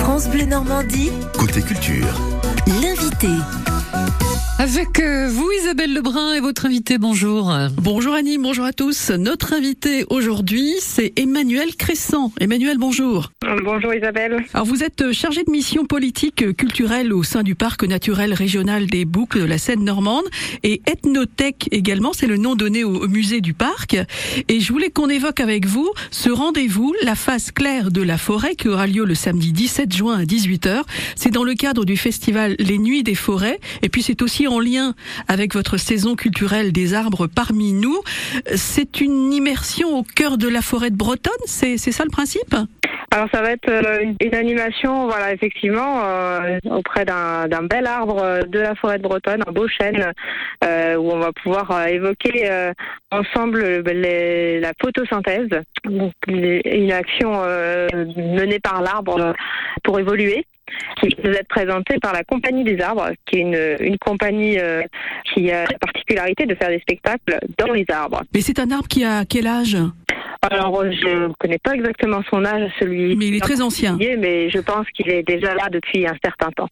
France Bleu Normandie, Côté culture. l'invité. Avec euh, vous, Isabelle Lebrun et votre invité, bonjour. Bonjour Annie, bonjour à tous. Notre invité aujourd'hui, c'est Emmanuel Crescent. Emmanuel, bonjour. Bonjour Isabelle. Alors vous êtes chargé de mission politique euh, culturelle au sein du parc naturel régional des Boucles de la Seine normande et Ethnothèque également, c'est le nom donné au, au musée du parc. Et je voulais qu'on évoque avec vous ce rendez-vous, la face claire de la forêt qui aura lieu le samedi 17 juin à 18h. C'est dans le cadre du festival Les Nuits des Forêts et puis c'est aussi en lien avec votre saison culturelle des arbres parmi nous. C'est une immersion au cœur de la forêt de Bretonne, c'est ça le principe? Alors ça va être euh, une- animation, voilà, effectivement, euh, auprès d'un bel arbre euh, de la forêt de Bretonne, un beau chêne, où on va pouvoir évoquer ensemble les- la photosynthèse, une action menée par l'arbre pour évoluer qui va être présentée par la Compagnie des Arbres, qui est une, une compagnie euh, qui a la particularité de faire des spectacles dans les arbres. Mais c'est un arbre qui a quel âge? Alors, euh, je ne connais pas exactement son âge, celui Mais il est très ancien. mais je pense qu'il est déjà là depuis un certain temps.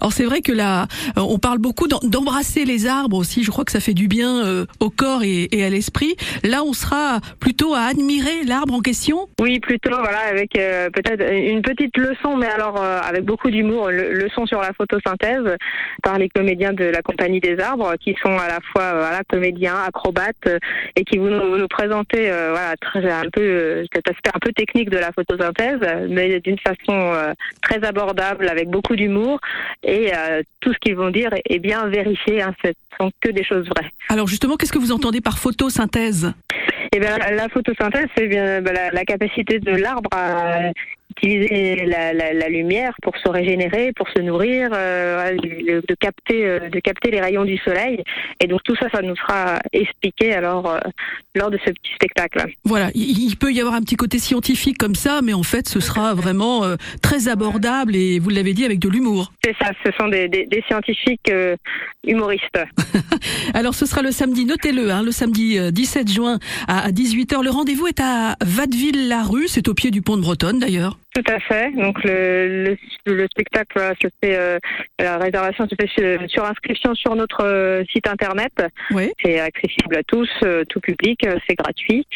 Alors c'est vrai que là, euh, on parle beaucoup d'em- d'embrasser les arbres aussi. Je crois que ça fait du bien euh, au corps et, et à l'esprit. Là, on sera plutôt à admirer l'arbre en question? Oui, plutôt, voilà, avec euh, peut-être une petite leçon, mais alors euh, avec beaucoup d'humour, le- leçon sur la photosynthèse par les comédiens de la Compagnie des Arbres, qui sont à la fois voilà, comédiens, acrobates, et qui vont nous, nous présenter voilà, très, un peu euh, cet aspect un peu technique de la photosynthèse, mais d'une façon euh, très abordable, avec beaucoup d'humour, et euh, tout ce qu'ils vont dire est, bien vérifié, hein, ce sont que des choses vraies. Alors justement, qu'est-ce que vous entendez par photosynthèse? Eh bien, la photosynthèse, c'est bien la, la capacité de l'arbre à utiliser la, la- la lumière pour se régénérer, pour se nourrir, euh, de, capter, euh, de capter les rayons du soleil. Et donc tout ça, ça nous sera expliqué alors euh, lors de ce petit spectacle. Voilà, il, peut y avoir un petit côté scientifique comme ça, mais en fait, ce sera vraiment très abordable et vous l'avez dit avec de l'humour. C'est ça, ce sont des, des- des scientifiques humoristes. Alors ce sera le samedi, notez-le, hein, le samedi euh, 17 juin à, à 18h. Le rendez-vous est à Vatteville-la-Rue, c'est au pied du pont de Bretonne d'ailleurs. Tout à fait. Donc le, le, le spectacle voilà, se fait, euh, la réservation se fait sur, sur inscription sur notre euh, site internet. Oui. C'est accessible à tous, euh, tout public, euh, c'est gratuit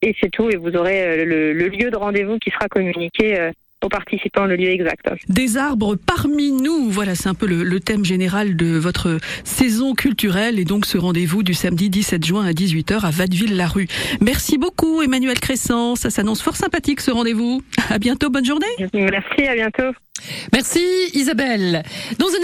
et c'est tout. Et vous aurez euh, le, le lieu de rendez-vous qui sera communiqué euh, aux participants, le lieu exact. Des arbres parmi nous, voilà, c'est un peu le, le thème général de votre saison culturelle et donc ce rendez-vous du samedi 17 juin à 18h à Vatteville-la-Rue. Merci beaucoup Emmanuel Crescent, ça s'annonce fort sympathique ce rendez-vous. À bientôt, bonne journée. Merci, à bientôt. Merci, Isabelle. Dans un